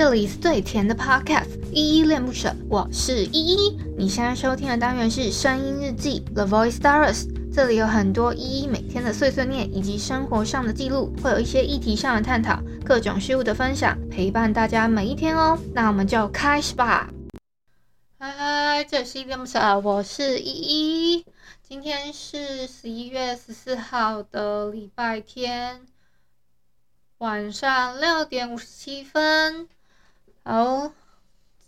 这里是最甜的 Podcast，依依恋不舍，我是依依。你现在收听的单元是声音日记 The Voice Diaries，这里有很多依依每天的碎碎念以及生活上的记录，会有一些议题上的探讨，各种事物的分享，陪伴大家每一天哦。那我们就开始吧。嗨，这里是依依恋不舍，我是依依。今天是十一月十四号的礼拜天。晚上六点五十七分，好，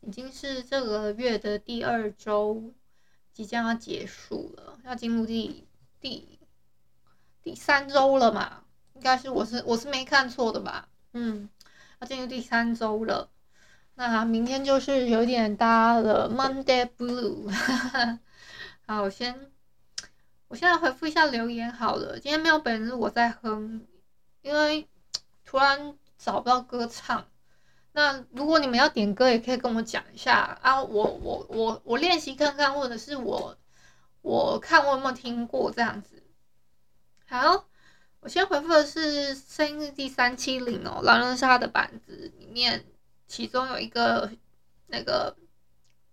已经是这个月的第二周，即将要结束了，要进入第第第三周了嘛？应该是我是我是没看错的吧？嗯，要进入第三周了，那明天就是有点搭了 Monday Blue。好，我先我现在回复一下留言好了，今天没有本日我在哼，因为。突然找不到歌唱，那如果你们要点歌，也可以跟我讲一下啊，我我我我练习看看，或者是我我看我有没有听过这样子。好，我先回复的是声音日记三七零哦，狼人杀的板子里面，其中有一个那个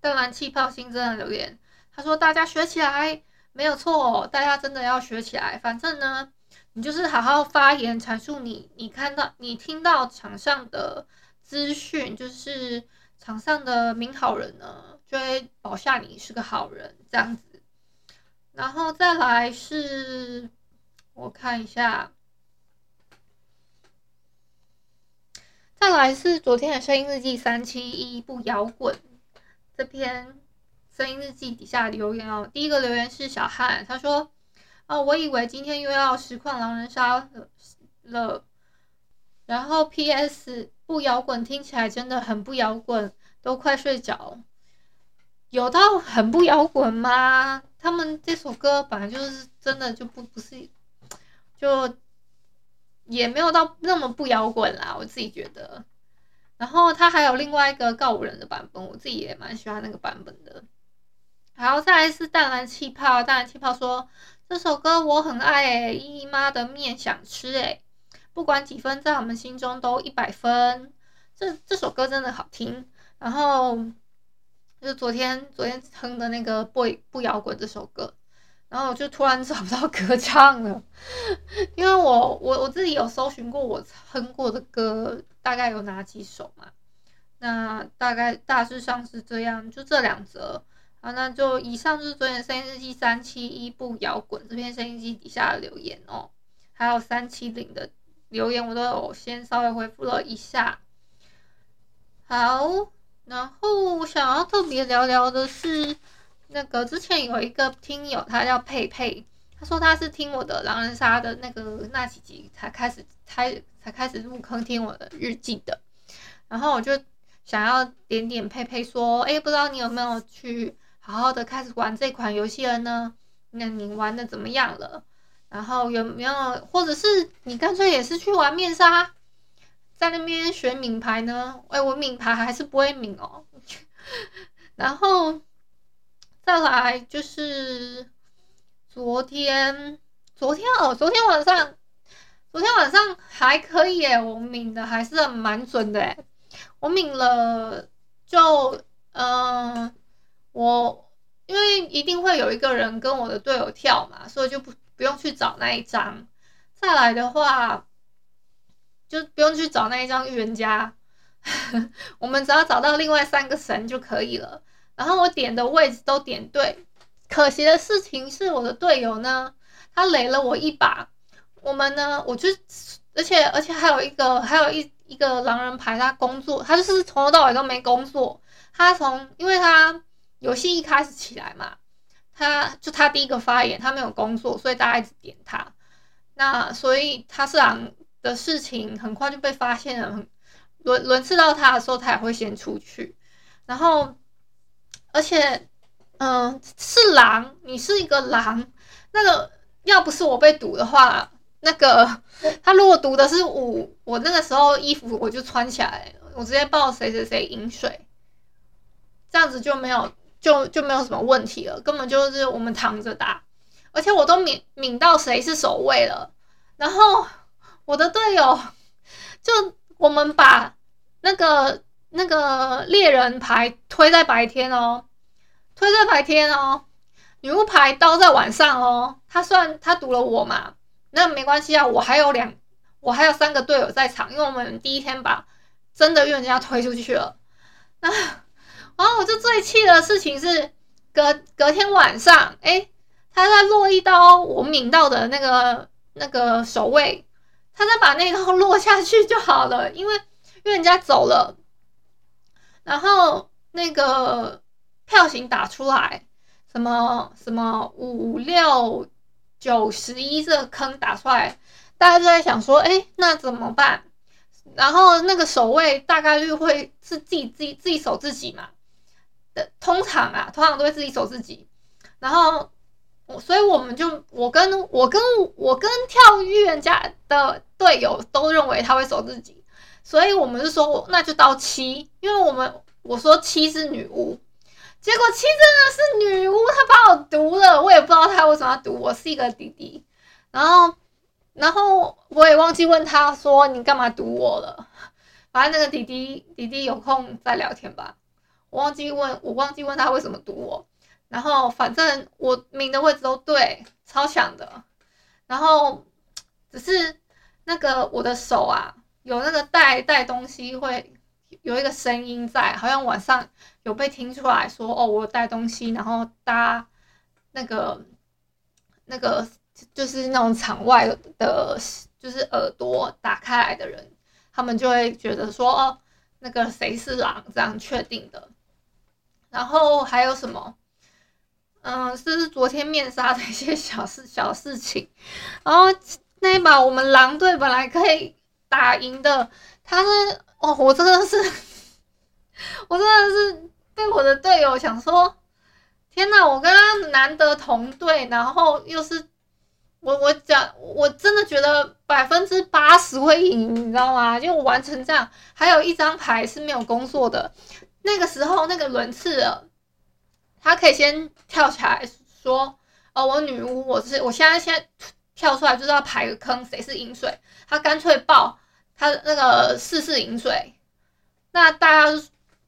淡蓝气泡新增的留言，他说大家学起来没有错，大家真的要学起来，反正呢。你就是好好发言，阐述你你看到、你听到场上的资讯，就是场上的名好人呢，就会保下你是个好人这样子。然后再来是，我看一下，再来是昨天的声音日记三七一不摇滚这篇声音日记底下留言哦，第一个留言是小汉，他说。哦，我以为今天又要实况狼人杀了，了，然后 P.S. 不摇滚听起来真的很不摇滚，都快睡着。有到很不摇滚吗？他们这首歌本来就是真的就不不是，就也没有到那么不摇滚啦，我自己觉得。然后他还有另外一个告五人的版本，我自己也蛮喜欢那个版本的。然后再来是淡蓝气泡，淡蓝气泡说。这首歌我很爱诶，姨妈的面想吃诶，不管几分，在我们心中都一百分。这这首歌真的好听。然后就昨天昨天哼的那个不不摇滚这首歌，然后我就突然 找不到歌唱了，因为我我我自己有搜寻过我哼过的歌大概有哪几首嘛，那大概大致上是这样，就这两则。好，那就以上就是昨天声音日记三七一不摇滚这篇声音日记底下的留言哦，还有三七零的留言我都有先稍微回复了一下。好，然后我想要特别聊聊的是，那个之前有一个听友，他叫佩佩，他说他是听我的狼人杀的那个那几集才开始开才开始入坑听我的日记的，然后我就想要点点佩佩说，哎，不知道你有没有去。好好的开始玩这款游戏了呢？那你玩的怎么样了？然后有没有，或者是你干脆也是去玩面杀，在那边学抿牌呢？哎，我抿牌还是不会抿哦。然后再来就是昨天，昨天哦，昨天晚上，昨天晚上还可以耶，我抿的还是蛮准的诶，我抿了就嗯。我因为一定会有一个人跟我的队友跳嘛，所以就不不用去找那一张。再来的话，就不用去找那一张预言家，我们只要找到另外三个神就可以了。然后我点的位置都点对，可惜的事情是我的队友呢，他雷了我一把。我们呢，我就而且而且还有一个还有一一个狼人牌，他工作，他就是从头到尾都没工作。他从因为他。游戏一开始起来嘛，他就他第一个发言，他没有工作，所以大家一直点他。那所以他是狼的事情很快就被发现了，轮轮次到他的时候，他也会先出去。然后，而且，嗯、是狼，你是一个狼，那个要不是我被毒的话，那个他如果毒的是五，我那个时候衣服我就穿起来，我直接抱谁谁谁饮水，这样子就没有。就就没有什么问题了，根本就是我们躺着打，而且我都抿抿到谁是守卫了，然后我的队友就我们把那个那个猎人牌推在白天哦，推在白天哦，女巫牌刀在晚上哦。他算他毒了我嘛？那没关系啊，我还有两，我还有三个队友在场，因为我们第一天把真的预言家推出去了。那然后我就最气的事情是隔隔天晚上，哎，他在落一刀，我抿到的那个那个守卫，他再把那刀 落下去就好了，因为因为人家走了。然后那个票型打出来，什么什么五六九十一这个坑打出来，大家就在想说，哎，那怎么办？然后那个守卫大概率会是自己自己自己守自己嘛。通常啊，通常都会自己守自己。然后我，所以我们就我跟我跟我跟跳预言家的队友都认为他会守自己。所以我们就说，那就到七，因为我们我说七是女巫，结果七真的是女巫，她把我毒了，我也不知道她为什么要毒我，是一个弟弟，然后然后我也忘记问他说你干嘛毒我了，反正那个弟弟弟弟有空再聊天吧，我忘记问我忘记问他为什么堵我，然后反正我抿的位置都对，超强的，然后只是那个我的手啊。有那个带带东西会有一个声音在，好像晚上有被听出来说哦，我带东西，然后搭那个那个就是那种场外的，就是耳朵打开来的人，他们就会觉得说哦，那个谁是狼这样确定的。然后还有什么？嗯，是，是昨天面纱的一些小事小事情。然后那一把我们狼队本来可以。打赢的，他是哦，我真的是，我真的是被我的队友想说，天哪！我跟他难得同队，然后又是我我讲，我真的觉得百分之八十会赢，你知道吗？就完成这样，还有一张牌是没有工作的。那个时候，那个轮次，他可以先跳起来说：“哦，我女巫，我是我现在现在。”跳出来就是要排个坑，谁是饮水？他干脆报他那个四是饮水。那大家，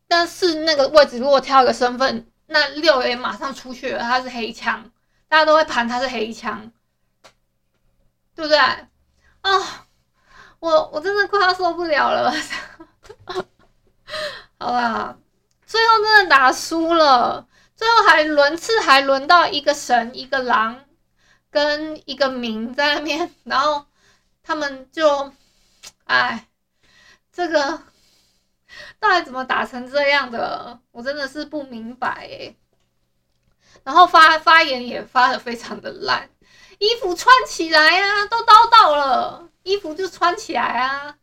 但是那个位置如果挑一个身份，那六也马上出去了，他是黑枪，大家都会盘他是黑枪，对不对？啊、我我真的快要受不了了。好啦，最后真的打输了，最后还轮次还轮到一个神一个狼。跟一个明在那边，然后他们就，哎，这个到底怎么打成这样的？我真的是不明白诶。然后发发言也发的非常的烂，衣服穿起来呀、啊，都叨到了，衣服就穿起来啊。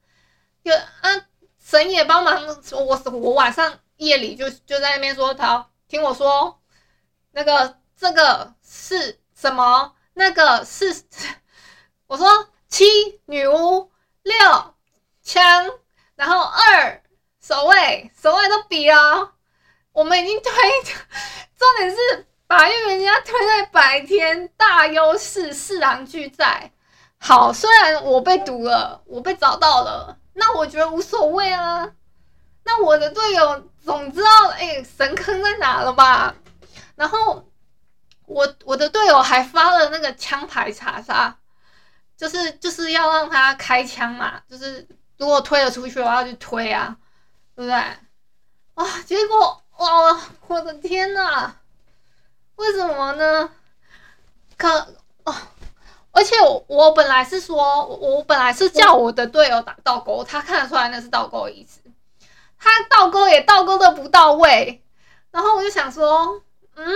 就啊，神也帮忙，我我晚上夜里就就在那边说，他听我说，那个这个是什么？那个是，我说七女巫六枪，然后二守卫，守卫都比了，我们已经推，重点是把预言家推在白天，大优势，四狼俱在。好，虽然我被毒了，我被找到了，那我觉得无所谓啊。那我的队友总知道，哎，神坑在哪了吧？然后。我我的队友还发了那个枪牌查杀，就是就是要让他开枪嘛，就是如果推了出去，我要去推啊，对不对？啊，结果哇，我的天呐，为什么呢？可哦，而且我我本来是说，我本来是叫我的队友打倒钩，他看得出来那是倒钩的意思，他倒钩也倒钩的不到位，然后我就想说，嗯。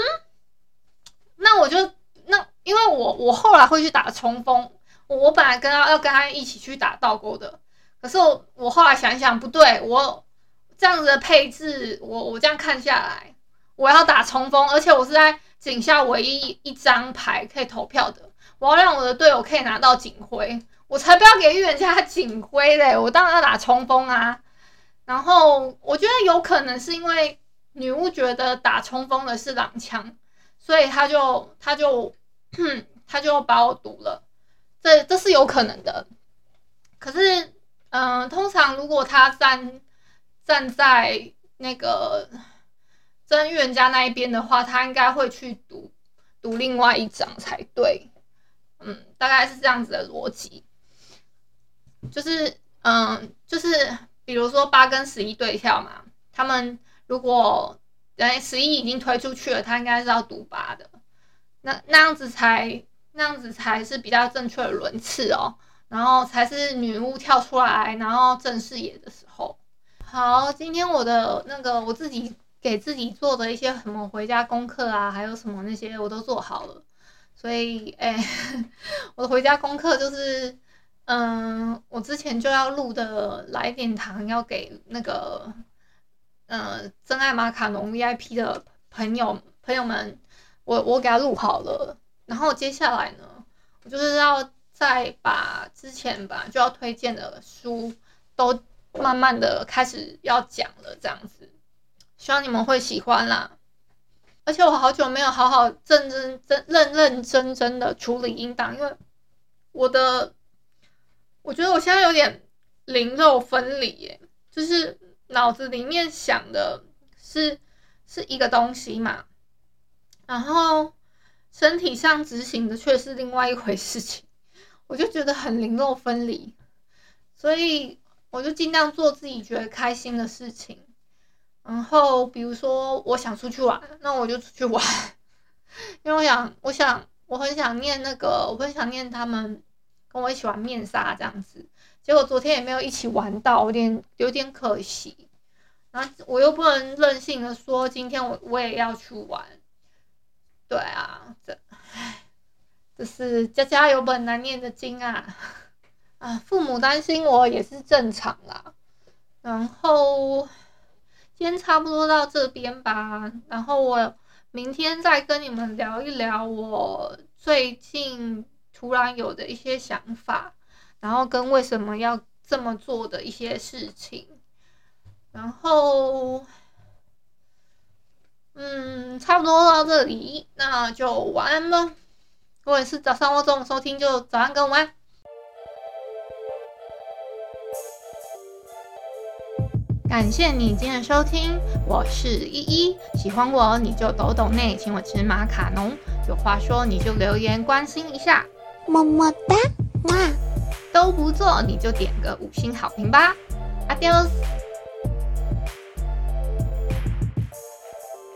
那我就那，因为我我后来会去打冲锋，我本来跟他要跟他一起去打倒钩的，可是我我后来想想不对，我这样子的配置，我我这样看下来，我要打冲锋，而且我是在井下唯一一张牌可以投票的，我要让我的队友可以拿到警徽，我才不要给预言家警徽嘞，我当然要打冲锋啊。然后我觉得有可能是因为女巫觉得打冲锋的是狼枪。所以他就他就 他就把我毒了，这这是有可能的。可是，嗯、通常如果他站站在那个真预言家那一边的话，他应该会去读读另外一张才对。嗯，大概是这样子的逻辑。就是，嗯，就是比如说八跟十一对跳嘛，他们如果哎十一已经推出去了，他应该是要读八的。那那样子才那样子才是比较正确的轮次哦。然后才是女巫跳出来，然后正视野的时候。好，今天我的那个我自己给自己做的一些什么回家功课啊，还有什么那些我都做好了。所以，哎，我的回家功课就是，嗯，我之前就要录的来点糖要给那个，嗯，真爱马卡龙 VIP 的朋友朋友们，我我给他录好了。然后接下来呢，我就是要。再把之前吧就要推荐的书都慢慢的开始要讲了，这样子，希望你们会喜欢啦。而且我好久没有好好认真真认认真真的处理音档，因为我的我觉得我现在有点灵肉分离耶，就是脑子里面想的是是一个东西嘛，然后身体上执行的却是另外一回事情。我就觉得很灵肉分离，所以我就尽量做自己觉得开心的事情。然后比如说我想出去玩，那我就出去玩，因为我想，我想，我很想念那个，我很想念他们跟我一起玩面纱这样子。结果昨天也没有一起玩到，有点有点可惜。然后我又不能任性的说今天我我也要去玩。对啊，这唉。这是家家有本难念的经啊，啊，父母担心我也是正常啦。然后今天差不多到这边吧，然后我明天再跟你们聊一聊我最近突然有的一些想法，然后跟为什么要这么做的一些事情。然后，嗯，差不多到这里，那就晚安了。如果是早上或中午收听，就早安跟午安。感谢你今天的收听，我是依依。喜欢我你就抖抖内，请我吃马卡龙。有话说你就留言关心一下，么么哒，哇！都不做你就点个五星好评吧阿丢。